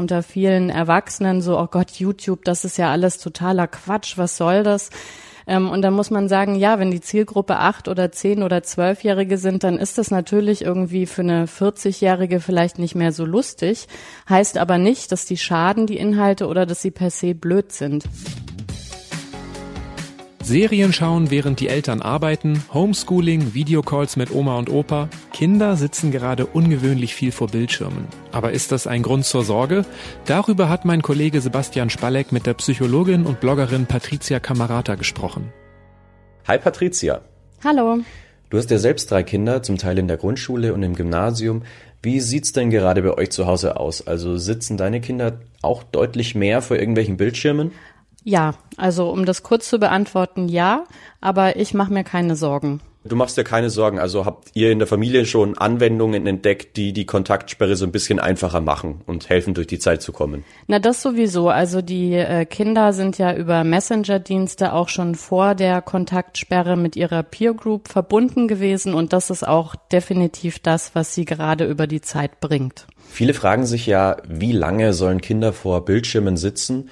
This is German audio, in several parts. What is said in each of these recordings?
unter vielen Erwachsenen so, oh Gott, YouTube, das ist ja alles totaler Quatsch, was soll das? Ähm, und dann muss man sagen, ja, wenn die Zielgruppe acht oder zehn oder zwölfjährige sind, dann ist das natürlich irgendwie für eine 40-jährige vielleicht nicht mehr so lustig. Heißt aber nicht, dass die schaden, die Inhalte, oder dass sie per se blöd sind. Serien schauen, während die Eltern arbeiten, Homeschooling, Videocalls mit Oma und Opa. Kinder sitzen gerade ungewöhnlich viel vor Bildschirmen. Aber ist das ein Grund zur Sorge? Darüber hat mein Kollege Sebastian Spalleck mit der Psychologin und Bloggerin Patricia Camarata gesprochen. Hi Patricia. Hallo. Du hast ja selbst drei Kinder, zum Teil in der Grundschule und im Gymnasium. Wie sieht's denn gerade bei euch zu Hause aus? Also sitzen deine Kinder auch deutlich mehr vor irgendwelchen Bildschirmen? Ja, also um das kurz zu beantworten, ja, aber ich mache mir keine Sorgen. Du machst dir keine Sorgen. Also habt ihr in der Familie schon Anwendungen entdeckt, die die Kontaktsperre so ein bisschen einfacher machen und helfen, durch die Zeit zu kommen? Na, das sowieso. Also die äh, Kinder sind ja über Messenger-Dienste auch schon vor der Kontaktsperre mit ihrer Peer Group verbunden gewesen und das ist auch definitiv das, was sie gerade über die Zeit bringt. Viele fragen sich ja, wie lange sollen Kinder vor Bildschirmen sitzen?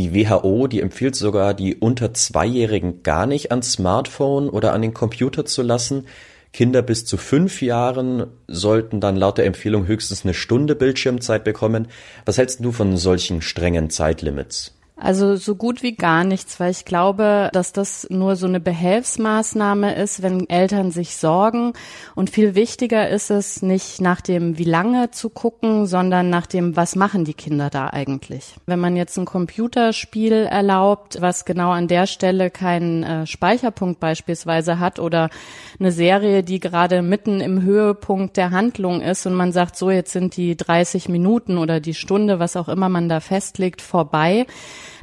Die WHO, die empfiehlt sogar, die unter Zweijährigen gar nicht ans Smartphone oder an den Computer zu lassen. Kinder bis zu fünf Jahren sollten dann laut der Empfehlung höchstens eine Stunde Bildschirmzeit bekommen. Was hältst du von solchen strengen Zeitlimits? Also so gut wie gar nichts, weil ich glaube, dass das nur so eine Behelfsmaßnahme ist, wenn Eltern sich sorgen. Und viel wichtiger ist es, nicht nach dem wie lange zu gucken, sondern nach dem, was machen die Kinder da eigentlich. Wenn man jetzt ein Computerspiel erlaubt, was genau an der Stelle keinen äh, Speicherpunkt beispielsweise hat oder eine Serie, die gerade mitten im Höhepunkt der Handlung ist und man sagt, so jetzt sind die 30 Minuten oder die Stunde, was auch immer man da festlegt, vorbei,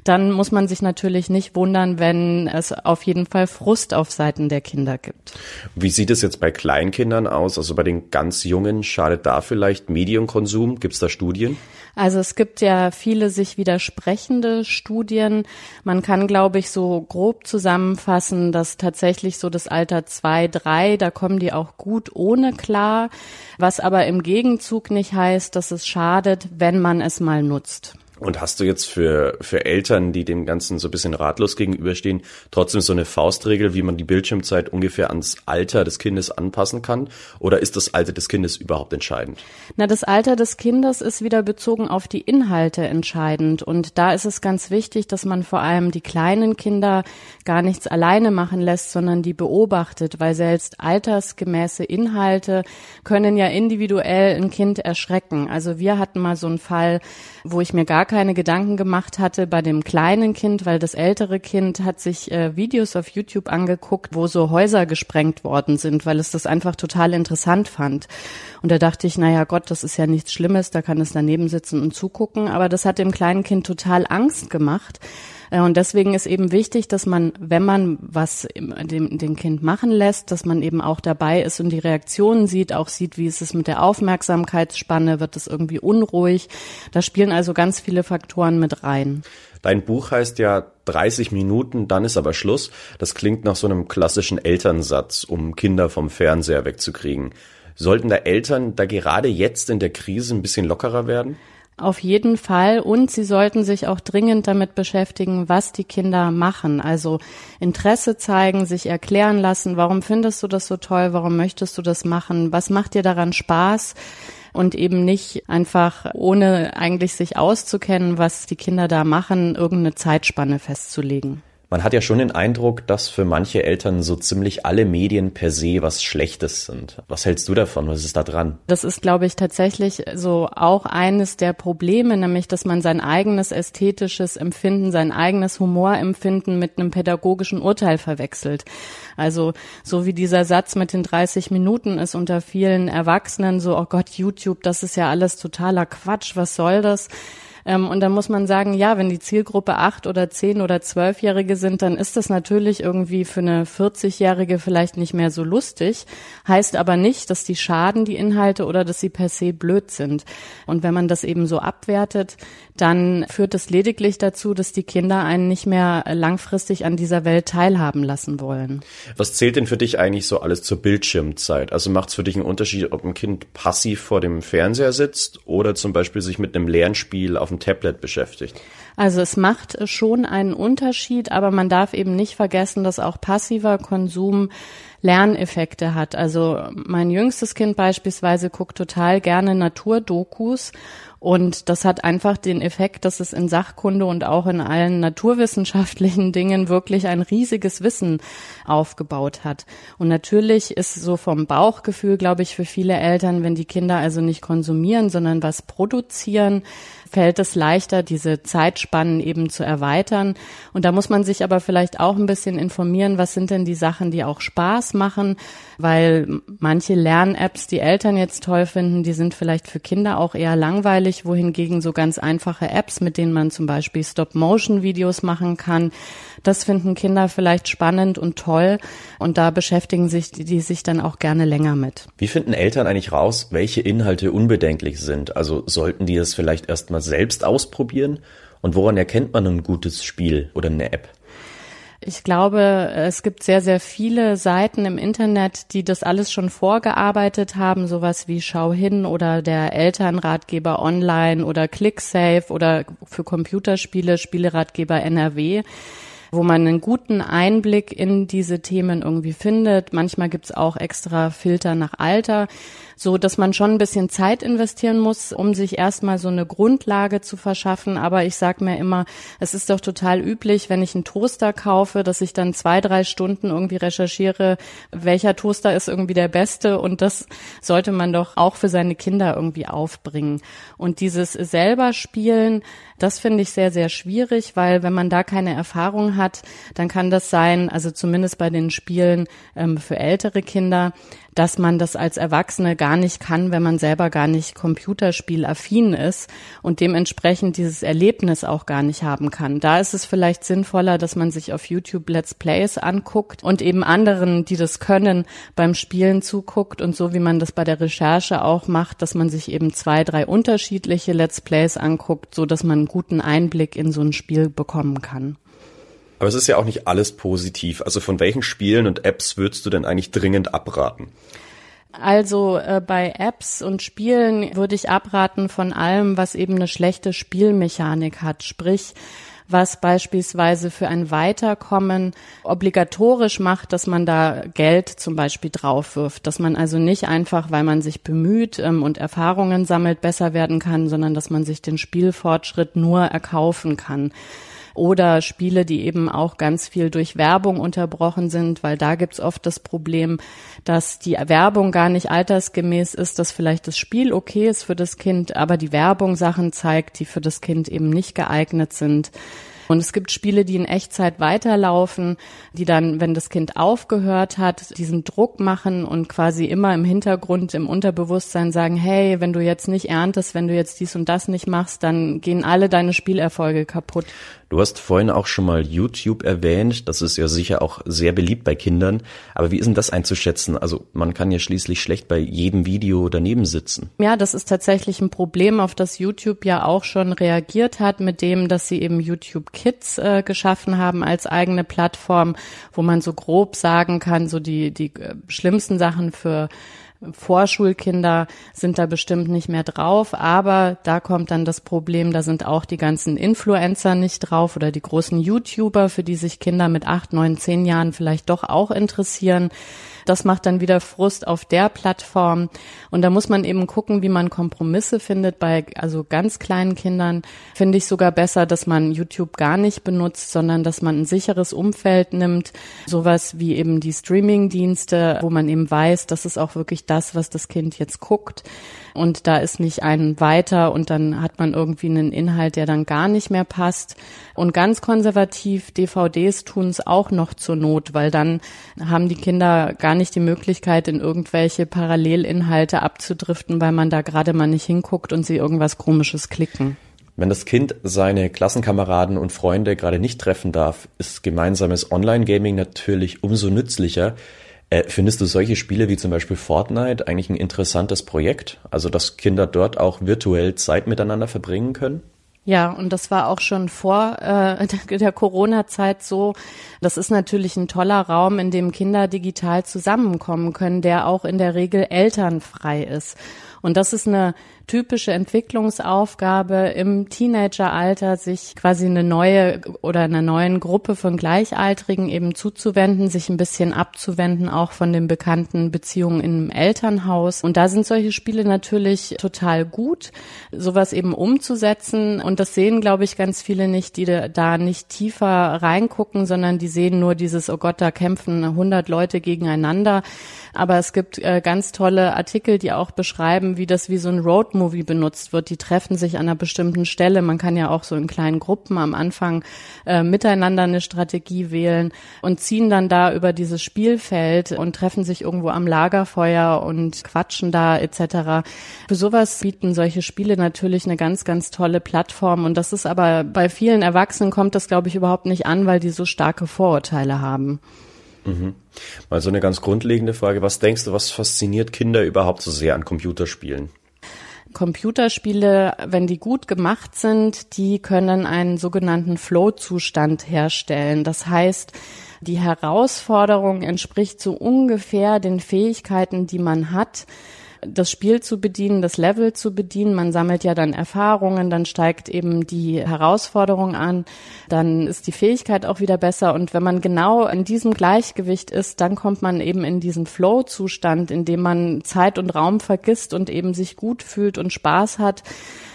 dann muss man sich natürlich nicht wundern, wenn es auf jeden Fall Frust auf Seiten der Kinder gibt. Wie sieht es jetzt bei Kleinkindern aus? Also bei den ganz Jungen, schadet da vielleicht Medienkonsum? Gibt es da Studien? Also es gibt ja viele sich widersprechende Studien. Man kann, glaube ich, so grob zusammenfassen, dass tatsächlich so das Alter zwei, drei, da kommen die auch gut ohne klar, was aber im Gegenzug nicht heißt, dass es schadet, wenn man es mal nutzt. Und hast du jetzt für, für Eltern, die dem Ganzen so ein bisschen ratlos gegenüberstehen, trotzdem so eine Faustregel, wie man die Bildschirmzeit ungefähr ans Alter des Kindes anpassen kann? Oder ist das Alter des Kindes überhaupt entscheidend? Na, das Alter des Kindes ist wieder bezogen auf die Inhalte entscheidend. Und da ist es ganz wichtig, dass man vor allem die kleinen Kinder gar nichts alleine machen lässt, sondern die beobachtet, weil selbst altersgemäße Inhalte können ja individuell ein Kind erschrecken. Also wir hatten mal so einen Fall, wo ich mir gar keine Gedanken gemacht hatte bei dem kleinen Kind, weil das ältere Kind hat sich äh, Videos auf YouTube angeguckt, wo so Häuser gesprengt worden sind, weil es das einfach total interessant fand. Und da dachte ich, naja Gott, das ist ja nichts Schlimmes, da kann es daneben sitzen und zugucken. Aber das hat dem kleinen Kind total Angst gemacht und deswegen ist eben wichtig, dass man, wenn man was dem, dem Kind machen lässt, dass man eben auch dabei ist und die Reaktionen sieht, auch sieht, wie ist es mit der Aufmerksamkeitsspanne, wird es irgendwie unruhig. Da spielen also ganz viele Faktoren mit rein. Dein Buch heißt ja 30 Minuten, dann ist aber Schluss. Das klingt nach so einem klassischen Elternsatz, um Kinder vom Fernseher wegzukriegen. Sollten da Eltern da gerade jetzt in der Krise ein bisschen lockerer werden? Auf jeden Fall. Und sie sollten sich auch dringend damit beschäftigen, was die Kinder machen. Also Interesse zeigen, sich erklären lassen, warum findest du das so toll, warum möchtest du das machen, was macht dir daran Spaß und eben nicht einfach ohne eigentlich sich auszukennen, was die Kinder da machen, irgendeine Zeitspanne festzulegen. Man hat ja schon den Eindruck, dass für manche Eltern so ziemlich alle Medien per se was Schlechtes sind. Was hältst du davon? Was ist da dran? Das ist, glaube ich, tatsächlich so auch eines der Probleme, nämlich, dass man sein eigenes ästhetisches Empfinden, sein eigenes Humorempfinden mit einem pädagogischen Urteil verwechselt. Also, so wie dieser Satz mit den 30 Minuten ist unter vielen Erwachsenen so, oh Gott, YouTube, das ist ja alles totaler Quatsch, was soll das? Ähm, und dann muss man sagen, ja, wenn die Zielgruppe acht oder zehn oder zwölfjährige sind, dann ist das natürlich irgendwie für eine 40-jährige vielleicht nicht mehr so lustig. Heißt aber nicht, dass die schaden, die Inhalte, oder dass sie per se blöd sind. Und wenn man das eben so abwertet, dann führt es lediglich dazu, dass die Kinder einen nicht mehr langfristig an dieser Welt teilhaben lassen wollen. Was zählt denn für dich eigentlich so alles zur Bildschirmzeit? Also macht es für dich einen Unterschied, ob ein Kind passiv vor dem Fernseher sitzt oder zum Beispiel sich mit einem Lernspiel auf dem Tablet beschäftigt? Also es macht schon einen Unterschied, aber man darf eben nicht vergessen, dass auch passiver Konsum Lerneffekte hat. Also mein jüngstes Kind beispielsweise guckt total gerne Naturdokus und das hat einfach den Effekt, dass es in Sachkunde und auch in allen naturwissenschaftlichen Dingen wirklich ein riesiges Wissen aufgebaut hat. Und natürlich ist so vom Bauchgefühl, glaube ich, für viele Eltern, wenn die Kinder also nicht konsumieren, sondern was produzieren, fällt es leichter, diese Zeitspannen eben zu erweitern. Und da muss man sich aber vielleicht auch ein bisschen informieren, was sind denn die Sachen, die auch Spaß machen, weil manche Lern-Apps, die Eltern jetzt toll finden, die sind vielleicht für Kinder auch eher langweilig, wohingegen so ganz einfache Apps, mit denen man zum Beispiel Stop-Motion-Videos machen kann, das finden Kinder vielleicht spannend und toll und da beschäftigen sich die, die sich dann auch gerne länger mit. Wie finden Eltern eigentlich raus, welche Inhalte unbedenklich sind? Also sollten die das vielleicht erstmal selbst ausprobieren? Und woran erkennt man ein gutes Spiel oder eine App? Ich glaube, es gibt sehr, sehr viele Seiten im Internet, die das alles schon vorgearbeitet haben, sowas wie Schau hin oder der Elternratgeber online oder ClickSafe oder für Computerspiele Spieleratgeber NRW wo man einen guten Einblick in diese Themen irgendwie findet. Manchmal gibt's auch extra Filter nach Alter so dass man schon ein bisschen Zeit investieren muss, um sich erstmal so eine Grundlage zu verschaffen. Aber ich sage mir immer, es ist doch total üblich, wenn ich einen Toaster kaufe, dass ich dann zwei, drei Stunden irgendwie recherchiere, welcher Toaster ist irgendwie der beste. Und das sollte man doch auch für seine Kinder irgendwie aufbringen. Und dieses selber spielen, das finde ich sehr, sehr schwierig, weil wenn man da keine Erfahrung hat, dann kann das sein, also zumindest bei den Spielen ähm, für ältere Kinder, dass man das als Erwachsene gar nicht kann, wenn man selber gar nicht computerspielaffin ist und dementsprechend dieses Erlebnis auch gar nicht haben kann. Da ist es vielleicht sinnvoller, dass man sich auf YouTube Let's Plays anguckt und eben anderen, die das können, beim Spielen zuguckt und so wie man das bei der Recherche auch macht, dass man sich eben zwei, drei unterschiedliche Let's Plays anguckt, so dass man einen guten Einblick in so ein Spiel bekommen kann. Aber es ist ja auch nicht alles positiv. Also von welchen Spielen und Apps würdest du denn eigentlich dringend abraten? Also äh, bei Apps und Spielen würde ich abraten von allem, was eben eine schlechte Spielmechanik hat. Sprich, was beispielsweise für ein Weiterkommen obligatorisch macht, dass man da Geld zum Beispiel draufwirft, dass man also nicht einfach, weil man sich bemüht ähm, und Erfahrungen sammelt, besser werden kann, sondern dass man sich den Spielfortschritt nur erkaufen kann oder Spiele, die eben auch ganz viel durch Werbung unterbrochen sind, weil da gibt's oft das Problem, dass die Werbung gar nicht altersgemäß ist, dass vielleicht das Spiel okay ist für das Kind, aber die Werbung Sachen zeigt, die für das Kind eben nicht geeignet sind. Und es gibt Spiele, die in Echtzeit weiterlaufen, die dann, wenn das Kind aufgehört hat, diesen Druck machen und quasi immer im Hintergrund, im Unterbewusstsein sagen, hey, wenn du jetzt nicht erntest, wenn du jetzt dies und das nicht machst, dann gehen alle deine Spielerfolge kaputt. Du hast vorhin auch schon mal YouTube erwähnt. Das ist ja sicher auch sehr beliebt bei Kindern. Aber wie ist denn das einzuschätzen? Also man kann ja schließlich schlecht bei jedem Video daneben sitzen. Ja, das ist tatsächlich ein Problem, auf das YouTube ja auch schon reagiert hat, mit dem, dass sie eben YouTube Kids äh, geschaffen haben als eigene Plattform, wo man so grob sagen kann, so die, die äh, schlimmsten Sachen für Vorschulkinder sind da bestimmt nicht mehr drauf, aber da kommt dann das Problem, da sind auch die ganzen Influencer nicht drauf oder die großen YouTuber, für die sich Kinder mit acht, neun, zehn Jahren vielleicht doch auch interessieren. Das macht dann wieder Frust auf der Plattform. Und da muss man eben gucken, wie man Kompromisse findet. Bei also ganz kleinen Kindern finde ich sogar besser, dass man YouTube gar nicht benutzt, sondern dass man ein sicheres Umfeld nimmt. Sowas wie eben die Streaming-Dienste, wo man eben weiß, das ist auch wirklich das, was das Kind jetzt guckt und da ist nicht ein weiter und dann hat man irgendwie einen Inhalt, der dann gar nicht mehr passt. Und ganz konservativ, DVDs tun es auch noch zur Not, weil dann haben die Kinder gar nicht die Möglichkeit, in irgendwelche Parallelinhalte abzudriften, weil man da gerade mal nicht hinguckt und sie irgendwas Komisches klicken. Wenn das Kind seine Klassenkameraden und Freunde gerade nicht treffen darf, ist gemeinsames Online-Gaming natürlich umso nützlicher. Äh, findest du solche Spiele wie zum Beispiel Fortnite eigentlich ein interessantes Projekt? Also, dass Kinder dort auch virtuell Zeit miteinander verbringen können? Ja, und das war auch schon vor äh, der Corona-Zeit so. Das ist natürlich ein toller Raum, in dem Kinder digital zusammenkommen können, der auch in der Regel elternfrei ist. Und das ist eine typische Entwicklungsaufgabe im Teenageralter, sich quasi eine neue oder einer neuen Gruppe von Gleichaltrigen eben zuzuwenden, sich ein bisschen abzuwenden, auch von den bekannten Beziehungen im Elternhaus. Und da sind solche Spiele natürlich total gut, sowas eben umzusetzen. Und das sehen, glaube ich, ganz viele nicht, die da nicht tiefer reingucken, sondern die sehen nur dieses, oh Gott, da kämpfen 100 Leute gegeneinander. Aber es gibt äh, ganz tolle Artikel, die auch beschreiben, wie das wie so ein Roadmovie benutzt wird. Die treffen sich an einer bestimmten Stelle. Man kann ja auch so in kleinen Gruppen am Anfang äh, miteinander eine Strategie wählen und ziehen dann da über dieses Spielfeld und treffen sich irgendwo am Lagerfeuer und quatschen da etc. Für sowas bieten solche Spiele natürlich eine ganz, ganz tolle Plattform. Und das ist aber bei vielen Erwachsenen kommt das, glaube ich, überhaupt nicht an, weil die so starke Vorurteile haben. Mhm. Mal so eine ganz grundlegende Frage. Was denkst du, was fasziniert Kinder überhaupt so sehr an Computerspielen? Computerspiele, wenn die gut gemacht sind, die können einen sogenannten Flow-Zustand herstellen. Das heißt, die Herausforderung entspricht so ungefähr den Fähigkeiten, die man hat das Spiel zu bedienen, das Level zu bedienen. Man sammelt ja dann Erfahrungen, dann steigt eben die Herausforderung an, dann ist die Fähigkeit auch wieder besser. Und wenn man genau in diesem Gleichgewicht ist, dann kommt man eben in diesen Flow-Zustand, in dem man Zeit und Raum vergisst und eben sich gut fühlt und Spaß hat.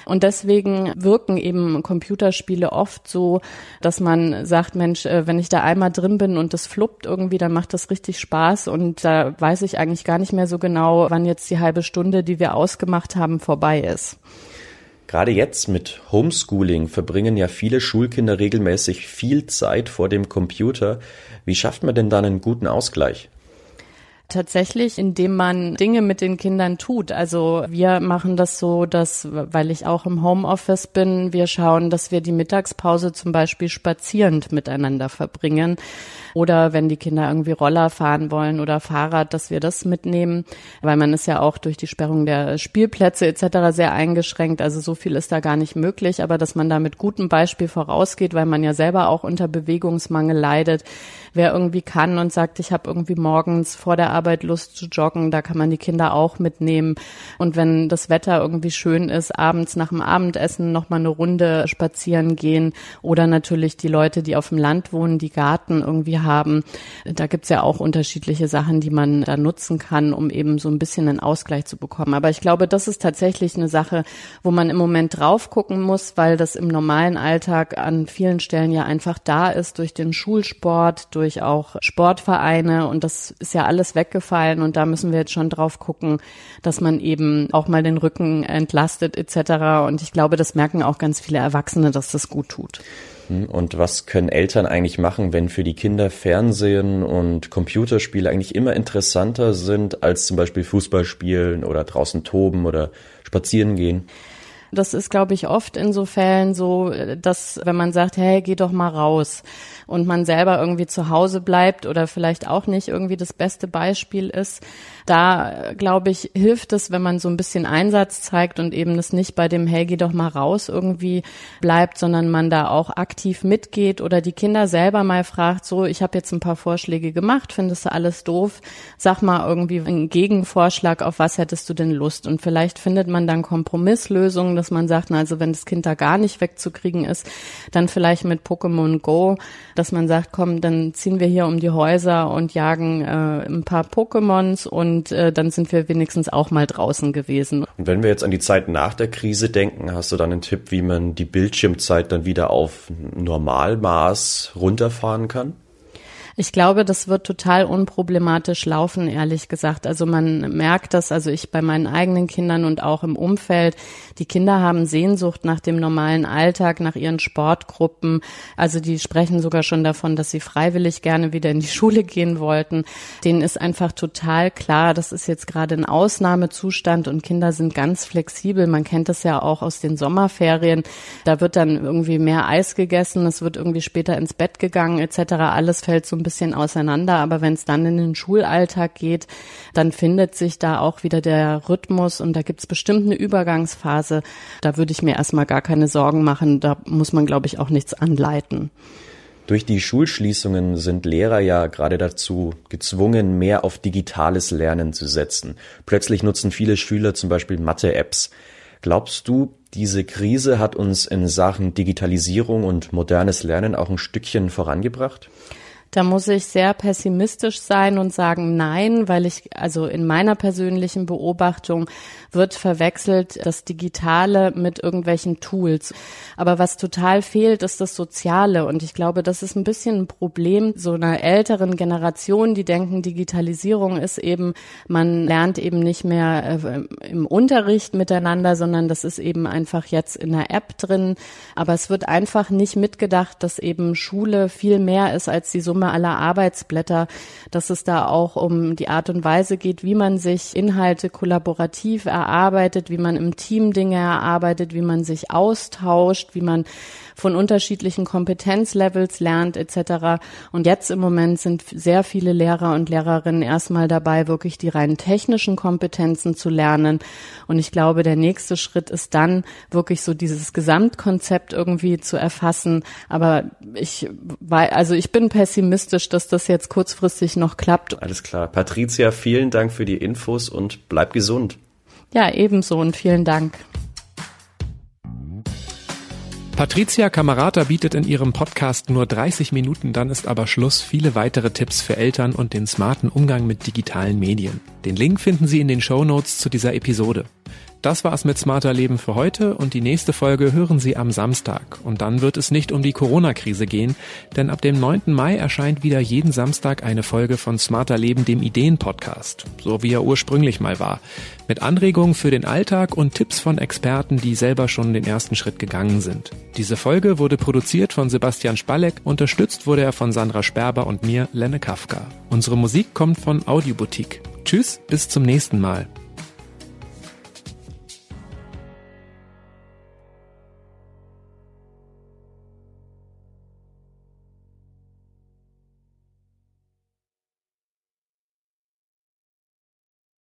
Und deswegen wirken eben Computerspiele oft so, dass man sagt, Mensch, äh, wenn ich da einmal drin bin und das fluppt irgendwie, dann macht das richtig Spaß und da weiß ich eigentlich gar nicht mehr so genau, wann jetzt die halbe Stunde, die wir ausgemacht haben, vorbei ist. Gerade jetzt mit Homeschooling verbringen ja viele Schulkinder regelmäßig viel Zeit vor dem Computer. Wie schafft man denn da einen guten Ausgleich? Tatsächlich, indem man Dinge mit den Kindern tut. Also wir machen das so, dass, weil ich auch im Homeoffice bin, wir schauen, dass wir die Mittagspause zum Beispiel spazierend miteinander verbringen. Oder wenn die Kinder irgendwie Roller fahren wollen oder Fahrrad, dass wir das mitnehmen, weil man ist ja auch durch die Sperrung der Spielplätze etc. sehr eingeschränkt. Also so viel ist da gar nicht möglich, aber dass man da mit gutem Beispiel vorausgeht, weil man ja selber auch unter Bewegungsmangel leidet. Wer irgendwie kann und sagt, ich habe irgendwie morgens vor der Arbeit Lust zu joggen, da kann man die Kinder auch mitnehmen. Und wenn das Wetter irgendwie schön ist, abends nach dem Abendessen noch mal eine Runde spazieren gehen oder natürlich die Leute, die auf dem Land wohnen, die Garten irgendwie haben. Da gibt's ja auch unterschiedliche Sachen, die man da nutzen kann, um eben so ein bisschen einen Ausgleich zu bekommen. Aber ich glaube, das ist tatsächlich eine Sache, wo man im Moment drauf gucken muss, weil das im normalen Alltag an vielen Stellen ja einfach da ist durch den Schulsport, durch auch Sportvereine und das ist ja alles weggefallen und da müssen wir jetzt schon drauf gucken, dass man eben auch mal den Rücken entlastet etc. Und ich glaube, das merken auch ganz viele Erwachsene, dass das gut tut. Hm, und was können Eltern eigentlich machen, wenn für die Kinder Fernsehen und Computerspiele eigentlich immer interessanter sind als zum Beispiel Fußballspielen oder draußen toben oder spazieren gehen? Das ist, glaube ich, oft in so Fällen so, dass wenn man sagt, hey, geh doch mal raus und man selber irgendwie zu Hause bleibt oder vielleicht auch nicht irgendwie das beste Beispiel ist, da, glaube ich, hilft es, wenn man so ein bisschen Einsatz zeigt und eben das nicht bei dem, hey, geh doch mal raus irgendwie bleibt, sondern man da auch aktiv mitgeht oder die Kinder selber mal fragt, so, ich habe jetzt ein paar Vorschläge gemacht, findest du alles doof? Sag mal irgendwie einen Gegenvorschlag, auf was hättest du denn Lust? Und vielleicht findet man dann Kompromisslösungen, dass man sagt, na, also wenn das Kind da gar nicht wegzukriegen ist, dann vielleicht mit Pokémon Go, dass man sagt, komm, dann ziehen wir hier um die Häuser und jagen äh, ein paar Pokémons und und äh, dann sind wir wenigstens auch mal draußen gewesen. Und wenn wir jetzt an die Zeit nach der Krise denken, hast du dann einen Tipp, wie man die Bildschirmzeit dann wieder auf Normalmaß runterfahren kann? Ich glaube, das wird total unproblematisch laufen, ehrlich gesagt. Also man merkt das, also ich bei meinen eigenen Kindern und auch im Umfeld. Die Kinder haben Sehnsucht nach dem normalen Alltag, nach ihren Sportgruppen. Also die sprechen sogar schon davon, dass sie freiwillig gerne wieder in die Schule gehen wollten. Denen ist einfach total klar, das ist jetzt gerade ein Ausnahmezustand und Kinder sind ganz flexibel. Man kennt das ja auch aus den Sommerferien. Da wird dann irgendwie mehr Eis gegessen, es wird irgendwie später ins Bett gegangen etc. Alles fällt so ein bisschen auseinander, aber wenn es dann in den Schulalltag geht, dann findet sich da auch wieder der Rhythmus und da gibt es bestimmt eine Übergangsphase. Da würde ich mir erstmal gar keine Sorgen machen. Da muss man, glaube ich, auch nichts anleiten. Durch die Schulschließungen sind Lehrer ja gerade dazu gezwungen, mehr auf digitales Lernen zu setzen. Plötzlich nutzen viele Schüler zum Beispiel Mathe-Apps. Glaubst du, diese Krise hat uns in Sachen Digitalisierung und modernes Lernen auch ein Stückchen vorangebracht? Da muss ich sehr pessimistisch sein und sagen nein, weil ich, also in meiner persönlichen Beobachtung wird verwechselt das Digitale mit irgendwelchen Tools. Aber was total fehlt, ist das Soziale. Und ich glaube, das ist ein bisschen ein Problem so einer älteren Generation, die denken, Digitalisierung ist eben, man lernt eben nicht mehr äh, im Unterricht miteinander, sondern das ist eben einfach jetzt in der App drin. Aber es wird einfach nicht mitgedacht, dass eben Schule viel mehr ist als die Summe Summe aller Arbeitsblätter, dass es da auch um die Art und Weise geht, wie man sich Inhalte kollaborativ erarbeitet, wie man im Team Dinge erarbeitet, wie man sich austauscht, wie man von unterschiedlichen Kompetenzlevels lernt etc. Und jetzt im Moment sind sehr viele Lehrer und Lehrerinnen erstmal dabei, wirklich die rein technischen Kompetenzen zu lernen. Und ich glaube, der nächste Schritt ist dann wirklich so dieses Gesamtkonzept irgendwie zu erfassen. Aber ich war, also ich bin pessimistisch, dass das jetzt kurzfristig noch klappt. Alles klar. Patricia, vielen Dank für die Infos und bleib gesund. Ja, ebenso und vielen Dank. Patricia Camarata bietet in ihrem Podcast nur 30 Minuten, dann ist aber Schluss. Viele weitere Tipps für Eltern und den smarten Umgang mit digitalen Medien. Den Link finden Sie in den Show Notes zu dieser Episode. Das war's mit Smarter Leben für heute und die nächste Folge hören Sie am Samstag. Und dann wird es nicht um die Corona-Krise gehen, denn ab dem 9. Mai erscheint wieder jeden Samstag eine Folge von Smarter Leben, dem Ideen-Podcast, so wie er ursprünglich mal war. Mit Anregungen für den Alltag und Tipps von Experten, die selber schon den ersten Schritt gegangen sind. Diese Folge wurde produziert von Sebastian Spalleck, unterstützt wurde er von Sandra Sperber und mir, Lenne Kafka. Unsere Musik kommt von Audioboutique. Tschüss, bis zum nächsten Mal.